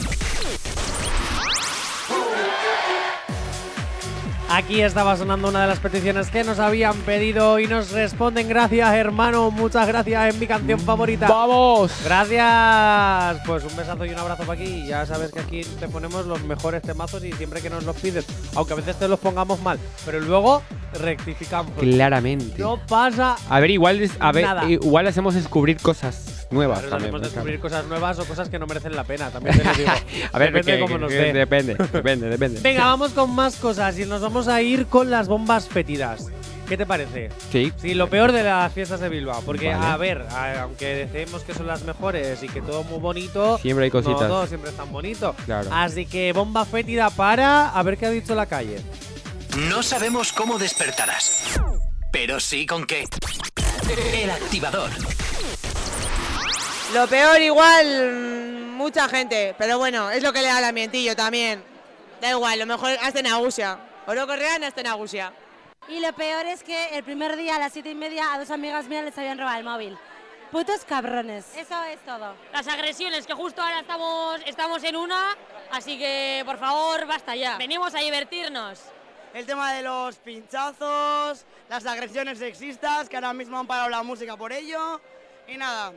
Aquí estaba sonando una de las peticiones que nos habían pedido y nos responden gracias, hermano. Muchas gracias en mi canción favorita. ¡Vamos! Gracias. Pues un besazo y un abrazo para aquí. Ya sabes que aquí te ponemos los mejores temazos y siempre que nos los pides, aunque a veces te los pongamos mal, pero luego rectificamos. Claramente. No pasa. A ver, igual, es- a ver, Nada. igual hacemos descubrir cosas nuevas Claro, también. sabemos ¿no? descubrir cosas nuevas o cosas que no merecen la pena, también te lo digo. A ver, Depende de cómo nos que- depende, depende, depende. Venga, vamos con más cosas y nos vamos a ir con las bombas fétidas. ¿Qué te parece? Sí. Sí, lo peor de las fiestas de Bilbao. Porque, Vale. a ver, a- aunque decimos que son las mejores y que todo muy bonito, Siempre hay cositas. No todo siempre es tan bonito. Claro. Así que bomba fétida para a ver qué ha dicho la calle. No sabemos cómo despertarás, pero sí con qué. El activador. Lo peor igual, mm, mucha gente, pero bueno, es lo que le da el ambientillo también. Da igual, lo mejor hasta en Agusia. Oro Correan hasta en Agusia. Y lo peor es que el primer día a las siete y media a dos amigas mías les habían robado el móvil. Putos cabrones. Eso es todo. Las agresiones, que justo ahora estamos, estamos en una, así que por favor, basta ya. Venimos a divertirnos. El tema de los pinchazos, las agresiones sexistas, que ahora mismo han parado la música por ello. Y nada,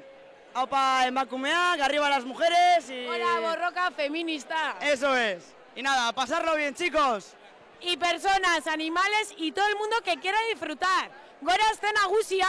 aupa emakumea, que arriba las mujeres y... Hola, borroca feminista. Eso es. Y nada, a pasarlo bien, chicos. Y personas, animales y todo el mundo que quiera disfrutar. Gora en Agusia.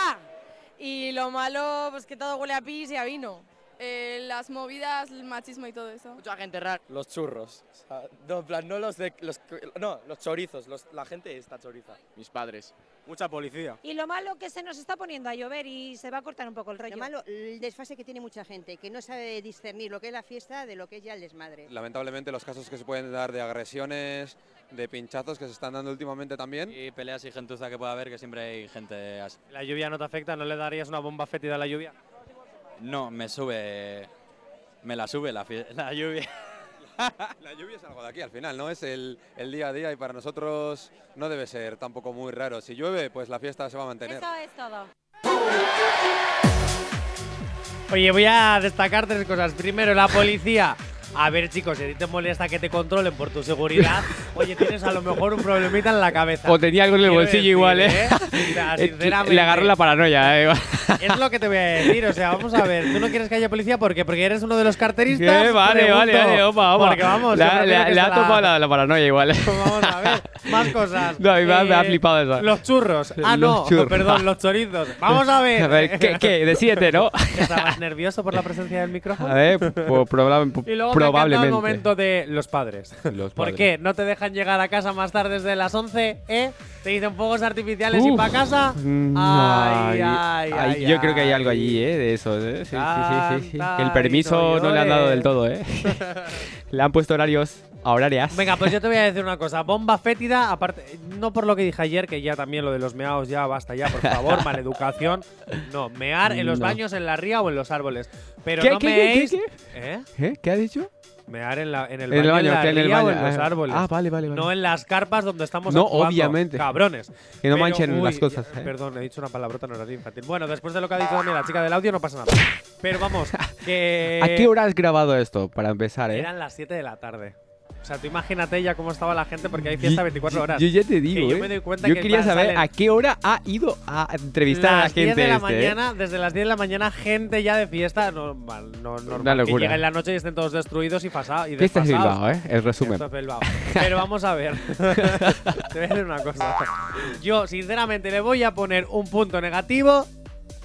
Y lo malo, pues que todo huele a pis y a vino. Eh, las movidas, el machismo y todo eso. Mucha gente rara. Los churros. O sea, no, plan, no los de. Los, no, los chorizos. los- la gente está choriza. Mis padres. Mucha policía. Y lo malo que se nos está poniendo a llover y se va a cortar un poco el rollo. Lo malo, el desfase que tiene mucha gente, que no sabe discernir lo que es la fiesta de lo que es ya el desmadre. Lamentablemente los casos que se pueden dar de agresiones, de pinchazos que se están dando últimamente también. Y peleas y gentuza que pueda haber, que siempre hay gente así. ¿La lluvia no te afecta? ¿No le darías una bomba fétida a la lluvia? No, me sube. Me la sube la, la lluvia. La lluvia es algo de aquí al final, ¿no? Es el, el día a día y para nosotros no debe ser tampoco muy raro. Si llueve, pues la fiesta se va a mantener. Eso es todo. Oye, voy a destacar tres cosas. Primero, la policía. A ver, chicos, si a ti te molesta que te controlen por tu seguridad, oye, tienes a lo mejor un problemita en la cabeza. O tenía algo en el bolsillo decir, igual, ¿eh? O sea, Eh, sinceramente. Le agarró la paranoia, ¿eh? Es lo que te voy a decir, o sea, vamos a ver, tú no quieres que haya policía ¿por qué? porque eres uno de los carteristas. Eh, vale, Pregunto. vale, vale, opa, opa. Porque vamos, le, yo ha- prefiero le ha- la- topado la, la paranoia igual. ¿eh? Vamos a ver, más cosas. No, a mí me ha- me ha Eh, flipado eso. Los churros. Ah, Los no, churros. perdón, los chorizos. Vamos a ver. A ver, ¿qué, qué? De siete, ¿no? ¿Estabas nervioso por la presencia del micrófono? A ver, pues, proba- Probablemente. el momento de los padres. Los ¿Por qué? ¿No te dejan llegar a casa más tarde desde las 11? ¿Eh? ¿Te dicen fuegos artificiales y para casa? Mm, Ay, ay, ay, ay, ay, yo creo que hay ay. algo allí, ¿eh? De eso, ¿eh? Sí, sí, sí, sí, sí. Canta Que el permiso no le han dado del todo, ¿eh? le han puesto horarios a horarias. Venga, pues yo te voy a decir una cosa. Bomba fétida, aparte, no por lo que dije ayer, que ya también lo de los meados, ya basta ya, por favor, maleducación. No, mear en los No. baños, en la ría o en los árboles. Pero ¿Qué, no qué, qué, meéis. qué, ¿Eh? ¿Eh? ¿Qué ha dicho? Mear en, la, en el En baño, en la que en el ría o baño, en los ah, árboles. ah, vale, vale, vale. No en las carpas donde estamos No, actuando, obviamente. Cabrones. Que no manchen las cosas, ya- ¿eh? Perdón, he dicho una palabrota no era infantil. Bueno, después de lo que ha dicho también la chica del audio no pasa nada. Pero vamos, que… ¿A qué hora has grabado esto? Para empezar, ¿eh? Eran las 7 de la tarde. O sea, tú imagínate ya cómo estaba la gente porque hay fiesta 24 horas. Yo ya te digo, Que ¿eh? yo me doy cuenta Yo que quería saber a qué hora ha ido a entrevistar a la las 10 gente de la este, ¿eh? mañana, desde las 10 de la mañana, gente ya de fiesta. Normal, no, normal. Que locura. llega en la noche y estén todos destruidos y, pasa, y Fiesta es. Bilbao, ¿eh? El resumen. Esto es Bilbao. Pero vamos a ver. Te voy a decir una cosa. Yo, sinceramente, le voy a poner un punto negativo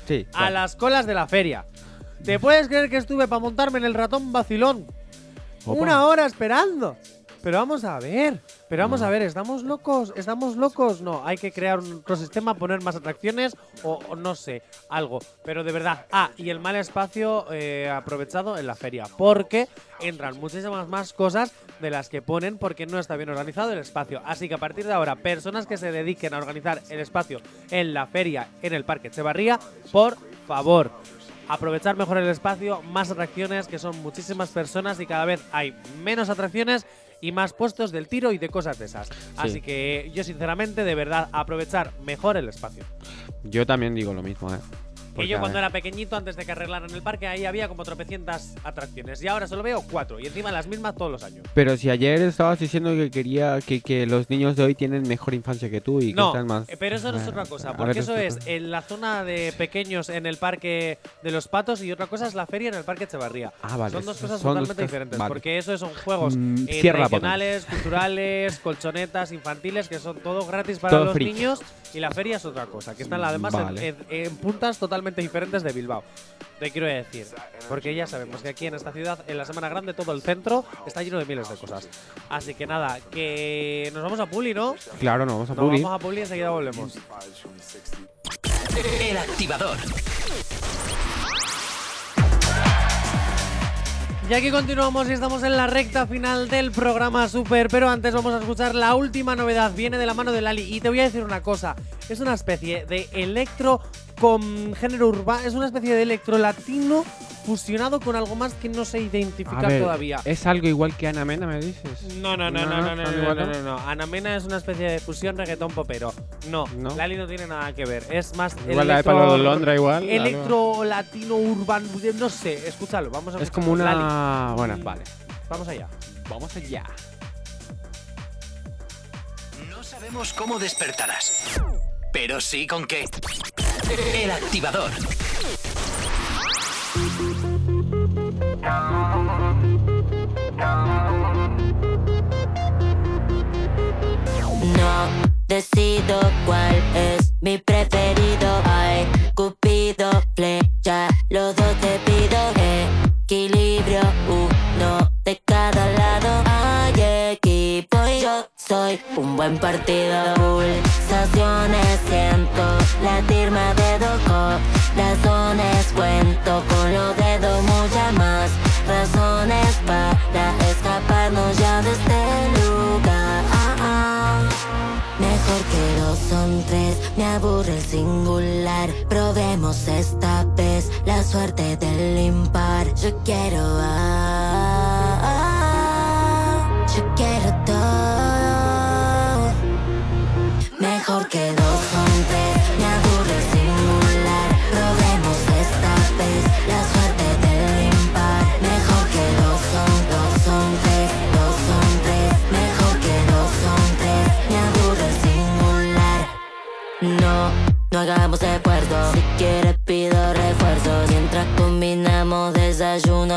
Sí. a las colas de la feria. ¿Te puedes creer que estuve para montarme en el ratón vacilón? Opa. Una hora esperando. Pero vamos a ver, pero vamos a ver, ¿estamos locos? ¿Estamos locos? No, hay que crear un ecosistema, poner más atracciones o, o no sé, algo. Pero de verdad, ah, y el mal espacio eh, aprovechado en la feria, porque entran muchísimas más cosas de las que ponen porque no está bien organizado el espacio. Así que a partir de ahora, personas que se dediquen a organizar el espacio en la feria, en el Parque Echevarría, por favor, aprovechar mejor el espacio, más atracciones, que son muchísimas personas y cada vez hay menos atracciones y más puestos del tiro y de cosas de esas. Así que yo sinceramente, de verdad, aprovechar mejor el espacio. Yo también digo lo mismo, ¿eh? Y yo cuando era pequeñito, antes de que arreglaran el parque, ahí había como tropecientas atracciones. Y ahora solo veo cuatro. Y encima las mismas todos los años. Pero si ayer estabas diciendo que quería que, que los niños de hoy tienen mejor infancia que tú y que No, están más. pero eso no es Ah, otra cosa. Porque ver, eso es en la zona de pequeños en el parque de los patos y otra cosa es la feria en el parque Echevarría. Ah, vale, Son dos cosas totalmente diferentes. vale. Porque eso son juegos Mm, eh, tradicionales, culturales, colchonetas, infantiles, que son todo gratis para Todo los niños. Y la feria es otra cosa, que están además en- Vale. en, en puntas totalmente diferentes de Bilbao. Te quiero decir, porque ya sabemos que aquí en esta ciudad, en la Semana Grande, todo el centro está lleno de miles de cosas. Así que nada, que nos vamos a Puli, ¿no? Claro, no, vamos a Nos Publi. vamos a Puli y enseguida volvemos. El activador. Y aquí continuamos y estamos en la recta final del programa Super, pero antes vamos a escuchar la última novedad, viene de la mano de Lali y te voy a decir una cosa, es una especie de electro con género urbano, es una especie de electro latino fusionado con algo más que no se identifica A ver, todavía. ¿Es algo igual que Ana Mena, me dices? No, no, no, no, no, no, no, no, no, no. Anamena es una especie de fusión reggaetón popero. No, Lali no tiene nada que ver. Es más Igual la de Pablo Londra, igual. Electro latino urbano, no sé, escúchalo, vamos a Es como una. Lali, Bueno, vale. Vamos allá. Vamos allá. No sabemos cómo despertarás, pero sí con qué. El activador. No decido cuál es mi preferido. Ay, Cupido, flecha, los dos te pido. Equilibrio, uno de cada lado. Un buen partido. Pulsaciones siento latirme de dos corazones. Cuento con los dedos muchas más razones para escaparnos ya de este lugar. Mejor que dos son tres, me aburre el singular. Probemos esta vez la suerte del impar. Yo quiero, ah,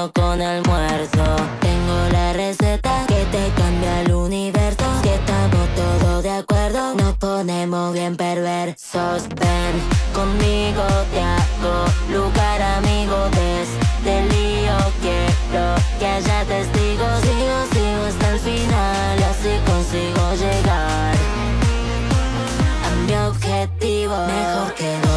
con almuerzo. Tengo la receta que te cambia el universo. Si estamos todos de acuerdo, nos ponemos bien perversos. Ven conmigo, te hago lugar, amigo. Desde el lío quiero que haya testigos. Sigo, sigo hasta el final, así consigo llegar a mi objetivo. Mejor que dos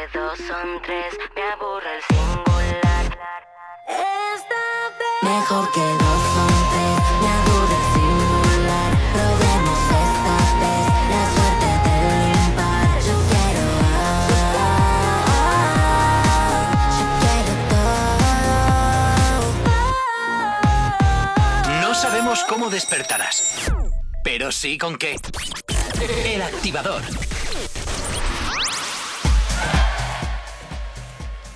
que dos son tres, me aburre el singular. Esta vez. Mejor que dos son tres, me aburre el singular. Probemos esta vez la suerte del impar. Yo quiero, ah, yo quiero todo. No sabemos cómo despertarás, pero sí con qué. El activador.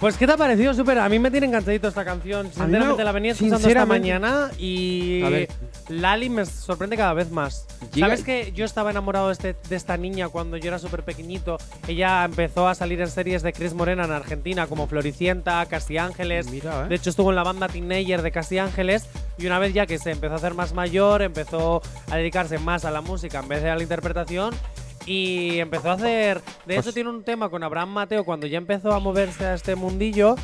Pues, ¿qué te ha parecido? Súper. A mí me tiene enganchadito esta canción. Sinceramente, me- la venía escuchando esta mañana y. A ver. Lali me sorprende cada vez más. Llega- ¿Sabes que yo estaba enamorado de, este- de esta niña cuando yo era súper pequeñito? Ella empezó a salir en series de Chris Morena en Argentina, como Floricienta, Casi Ángeles. Mira, ¿eh? De hecho, estuvo en la banda Teenager de Casi Ángeles. Y una vez ya que se empezó a hacer más mayor, empezó a dedicarse más a la música en vez de a la interpretación. Y empezó a hacer. De Pues- hecho, tiene un tema con Abraham Mateo cuando ya empezó a moverse a este mundillo.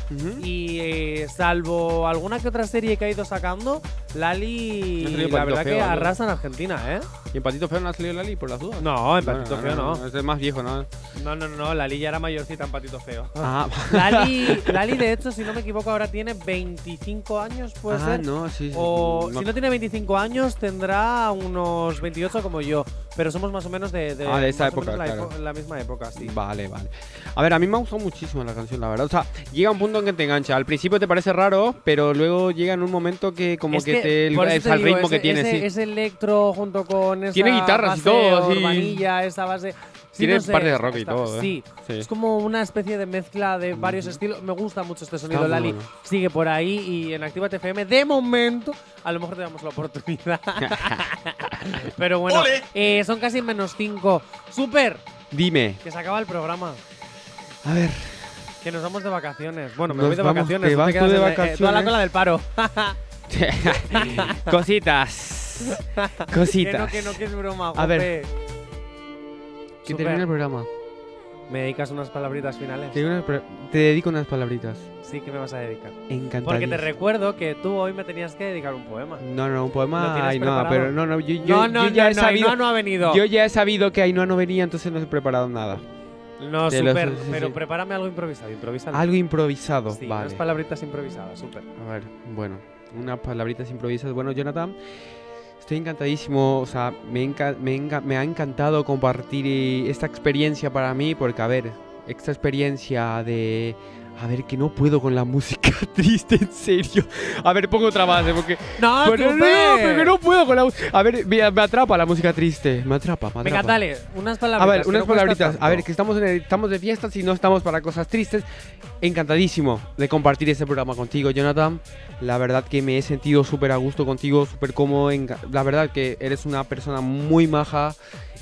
Y eh, salvo alguna que otra serie que ha ido sacando, Lali. La verdad Feo, que ¿no? arrasa en Argentina, ¿eh? ¿Y en Patito Feo no ha salido Lali por las dudas? No, en Patito Feo no. Es el más viejo, ¿no? No, no, no, Lali ya era mayorcita en Patito Feo. Ah. Lali, Lali, de hecho, si no me equivoco, ahora tiene 25 años, puede Ah, ser. no, sí, sí. O No. si no tiene 25 años, tendrá unos 28 como yo. Pero somos más o menos de, de, Ah, de esa época, la, claro. la misma época, sí. Vale, vale. A ver, a mí me ha gustado muchísimo la canción, la verdad. O sea, llega un punto en que te engancha. Al principio te parece raro, pero luego llega en un momento que como Es que, te por eso es te al digo, ritmo que ese- tiene, ese, sí. ese electro junto con esa Tiene guitarras y todo, sí. urbanilla, esa base. Sí, Tiene no sé, parte de rock y está- todo, ¿eh? Sí. Sí. es como una especie de mezcla de varios estilos. Me gusta mucho este sonido, Lali. bueno. Sigue por ahí y en Activa FM, de momento, a lo mejor te damos la oportunidad. Pero bueno, eh, son casi menos 5. ¡Súper! Dime. Que se acaba el programa. A ver. Que nos vamos de vacaciones. Bueno, me Nos voy de vamos, vacaciones. te tú vas te tú quedas de en- eh, vacaciones. tú a la cola del paro. Cositas. Cositas. Que no, que no, que es broma. A ver. Jope. Que termine el programa. ¿Me dedicas unas palabritas finales? Te, dedico unas palabritas. Sí, que me vas a dedicar. Encantadísimo. Porque te recuerdo que tú hoy me tenías que dedicar un poema. No, no, un ¿Lo poema. Ay, no, pero no, no. Yo, yo, No, no, yo ya no, he sabido. Ainhoa no ha venido. Yo ya he sabido que Ainhoa no venía, entonces no he preparado nada. No, Te lo- súper. sí, sí, pero sí. prepárame algo improvisado. Improvisa. Algo improvisado, Sí, vale. unas palabritas improvisadas, súper. A ver, bueno, unas palabritas improvisadas. Bueno, Jonathan, estoy encantadísimo. O sea, me, me, me ha encantado compartir eh, esta experiencia para mí, porque, a ver, esta experiencia de. A ver, que no puedo con la música triste, en serio. A ver, pongo otra base, porque. ¡No, Bueno, no, Pe! pero que no puedo con la música. A ver, me, me atrapa la música triste. Me atrapa, me atrapa. Venga, dale, unas A palabritas. ver, que unas palabritas. A ver, que estamos, en el- estamos de fiestas y no estamos para cosas tristes. Encantadísimo de compartir este programa contigo, Jonathan. La verdad que me he sentido súper a gusto contigo, súper cómodo. La verdad que eres una persona muy maja.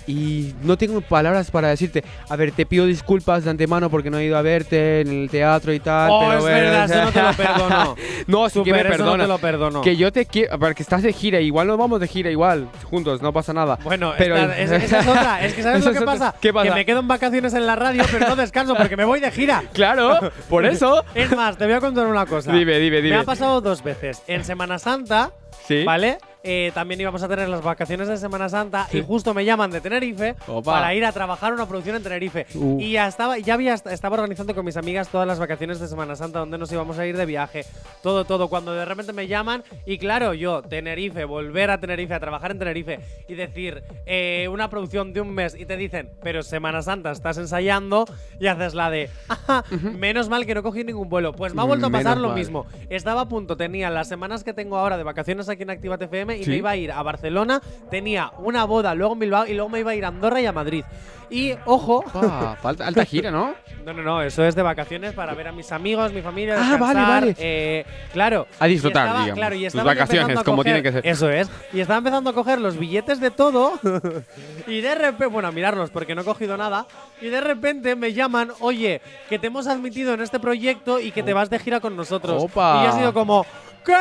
Y no tengo palabras para decirte. A ver, te pido disculpas de antemano porque no he ido a verte en el teatro y tal. Oh, pero es bueno, verdad, o sea- eso no te lo perdono. no, sí que me no te lo perdono. Que yo te quiero. Porque estás de gira. Igual nos vamos de gira igual. Juntos, no pasa nada. Bueno, pero esta- es- esa es otra. Es que ¿sabes lo que pasa? ¿Qué pasa? Que me quedo en vacaciones en la radio, pero no descanso porque me voy de gira. Claro, por eso. Es más, te voy a contar una cosa. Dime, dime, dime. Me ha pasado dos veces. En Semana Santa, Sí. ¿vale? Eh, también íbamos a tener las vacaciones de Semana Santa y justo me llaman de Tenerife Opa. para ir a trabajar una producción en Tenerife. Uh. Y ya estaba, ya había, estaba organizando con mis amigas todas las vacaciones de Semana Santa donde nos íbamos a ir de viaje. Todo, todo. Cuando de repente me llaman y claro, yo, Tenerife, volver a Tenerife, a trabajar en Tenerife y decir eh, una producción de un mes y te dicen, pero Semana Santa estás ensayando y haces la de, "Ajá, menos mal que no cogí ningún vuelo. Pues me ha vuelto a Menos pasar lo mal. mismo. Estaba a punto, tenía las semanas que tengo ahora de vacaciones aquí en Activa FM y Sí. me iba a ir a Barcelona, tenía una boda luego en Bilbao y luego me iba a ir a Andorra y a Madrid. Y ojo. Ah, falta- alta gira, ¿no? No, no, no, eso es de vacaciones para ver a mis amigos, mi familia. Ah, vale, vale. eh, claro. A disfrutar, Y estaba- digamos. Claro, y Tus vacaciones, empezando a como coger- tienen que ser. Eso es. Y estaba empezando a coger los billetes de todo. y de repente, bueno, a mirarlos porque no he cogido nada. Y de repente me llaman, oye, que te hemos admitido en este proyecto y que te vas de gira con nosotros. Opa. Y he sido como. ¿Qué?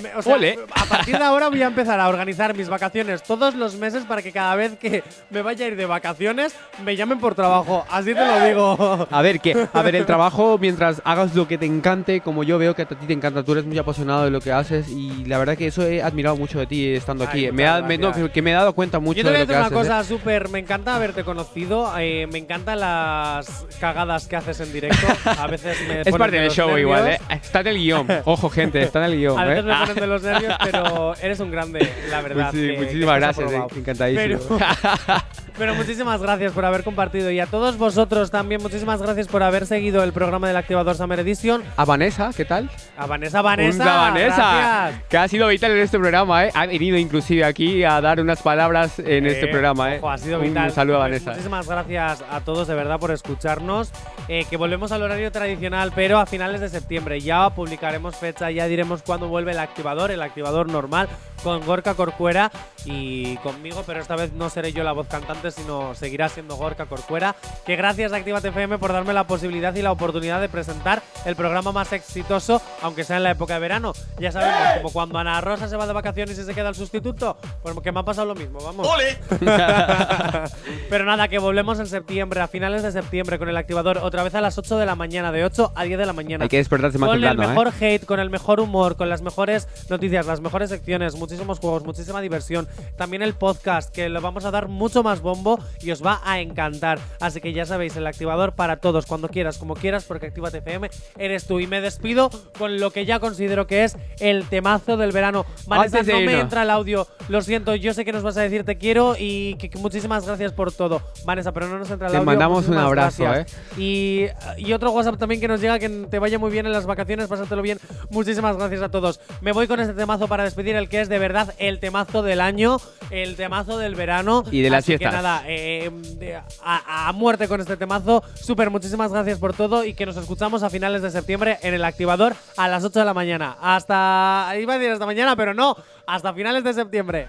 Me- o sea, Ole. A partir de ahora voy a empezar a organizar mis vacaciones todos los meses para que cada vez que me vaya a ir de vacaciones me llamen por trabajo. Así te lo digo. A ver, que, a ver, el trabajo, mientras hagas lo que te encante, como yo veo que a ti te encanta, tú eres muy apasionado de lo que haces y la verdad que eso he admirado mucho de ti estando Ay, aquí. Me ha- me- no, que, que me he dado cuenta mucho Yo te voy de a lo que una haces. ¿eh? cosa súper. Me encanta haberte conocido. eh, me encantan las cagadas que haces en directo. A veces me. Es parte de del show igual, ¿eh? Está en el guion. Ojo, gente, está en el guion, A veces ¿eh? me ponen de los nervios, pero eres un grande, la verdad. Pues que- que muchísimas estás gracias, eh, encantadísimo. Pero- Pero muchísimas gracias por haber compartido y a todos vosotros también muchísimas gracias por haber seguido el programa del Activador Summer Edition. A Vanessa, ¿qué tal? A Vanessa, Vanessa. Unga Vanessa, gracias. que ha sido vital en este programa, ¿eh? Ha venido inclusive aquí a dar unas palabras en este Eh, programa, ¿eh? ojo, ha sido Un vital. saludo a Pues Vanessa. Muchísimas gracias a todos de verdad por escucharnos. Eh, que volvemos al horario tradicional, pero a finales de septiembre. Ya publicaremos fecha, ya diremos cuándo vuelve el activador, el activador normal, con Gorka Corcuera y conmigo, pero esta vez no seré yo la voz cantante, sino seguirá siendo Gorka Corcuera. Que gracias a Actívate FM por darme la posibilidad y la oportunidad de presentar el programa más exitoso, aunque sea en la época de verano. Ya sabemos, como cuando Ana Rosa se va de vacaciones y se queda el sustituto, pues que me ha pasado lo mismo, vamos. Pero nada, que volvemos en septiembre, a finales de septiembre, con el activador otra vez a las 8 de la mañana, de 8 a 10 de la mañana. Hay que despertarse más Con temprano, el ¿eh? mejor hate, con el mejor humor, con las mejores noticias, las mejores secciones, muchísimos juegos, muchísima diversión. También el podcast, que lo vamos a dar mucho más bombo y os va a encantar. Así que ya sabéis, el activador para todos, cuando quieras, como quieras, porque Actívate FM eres tú. Y me despido con lo que ya considero que es el temazo del verano. Vanessa, no me entra el audio. Lo siento, yo sé que nos vas a decir te quiero y que, que muchísimas gracias por todo. Vanessa, pero no nos entra el Te audio. mandamos un abrazo, gracias. Y, y otro WhatsApp también que nos llega, que te vaya muy bien en las vacaciones, pásatelo bien. Muchísimas gracias a todos. Me voy con este temazo para despedir el que es de verdad el temazo del año, el temazo del verano. Y de las Así que nada, eh, de- a, muerte con este temazo. Súper, muchísimas gracias por todo y que nos escuchamos a finales de septiembre en el activador a las 8 de la mañana. Hasta, iba a decir hasta mañana, pero no, hasta finales de septiembre.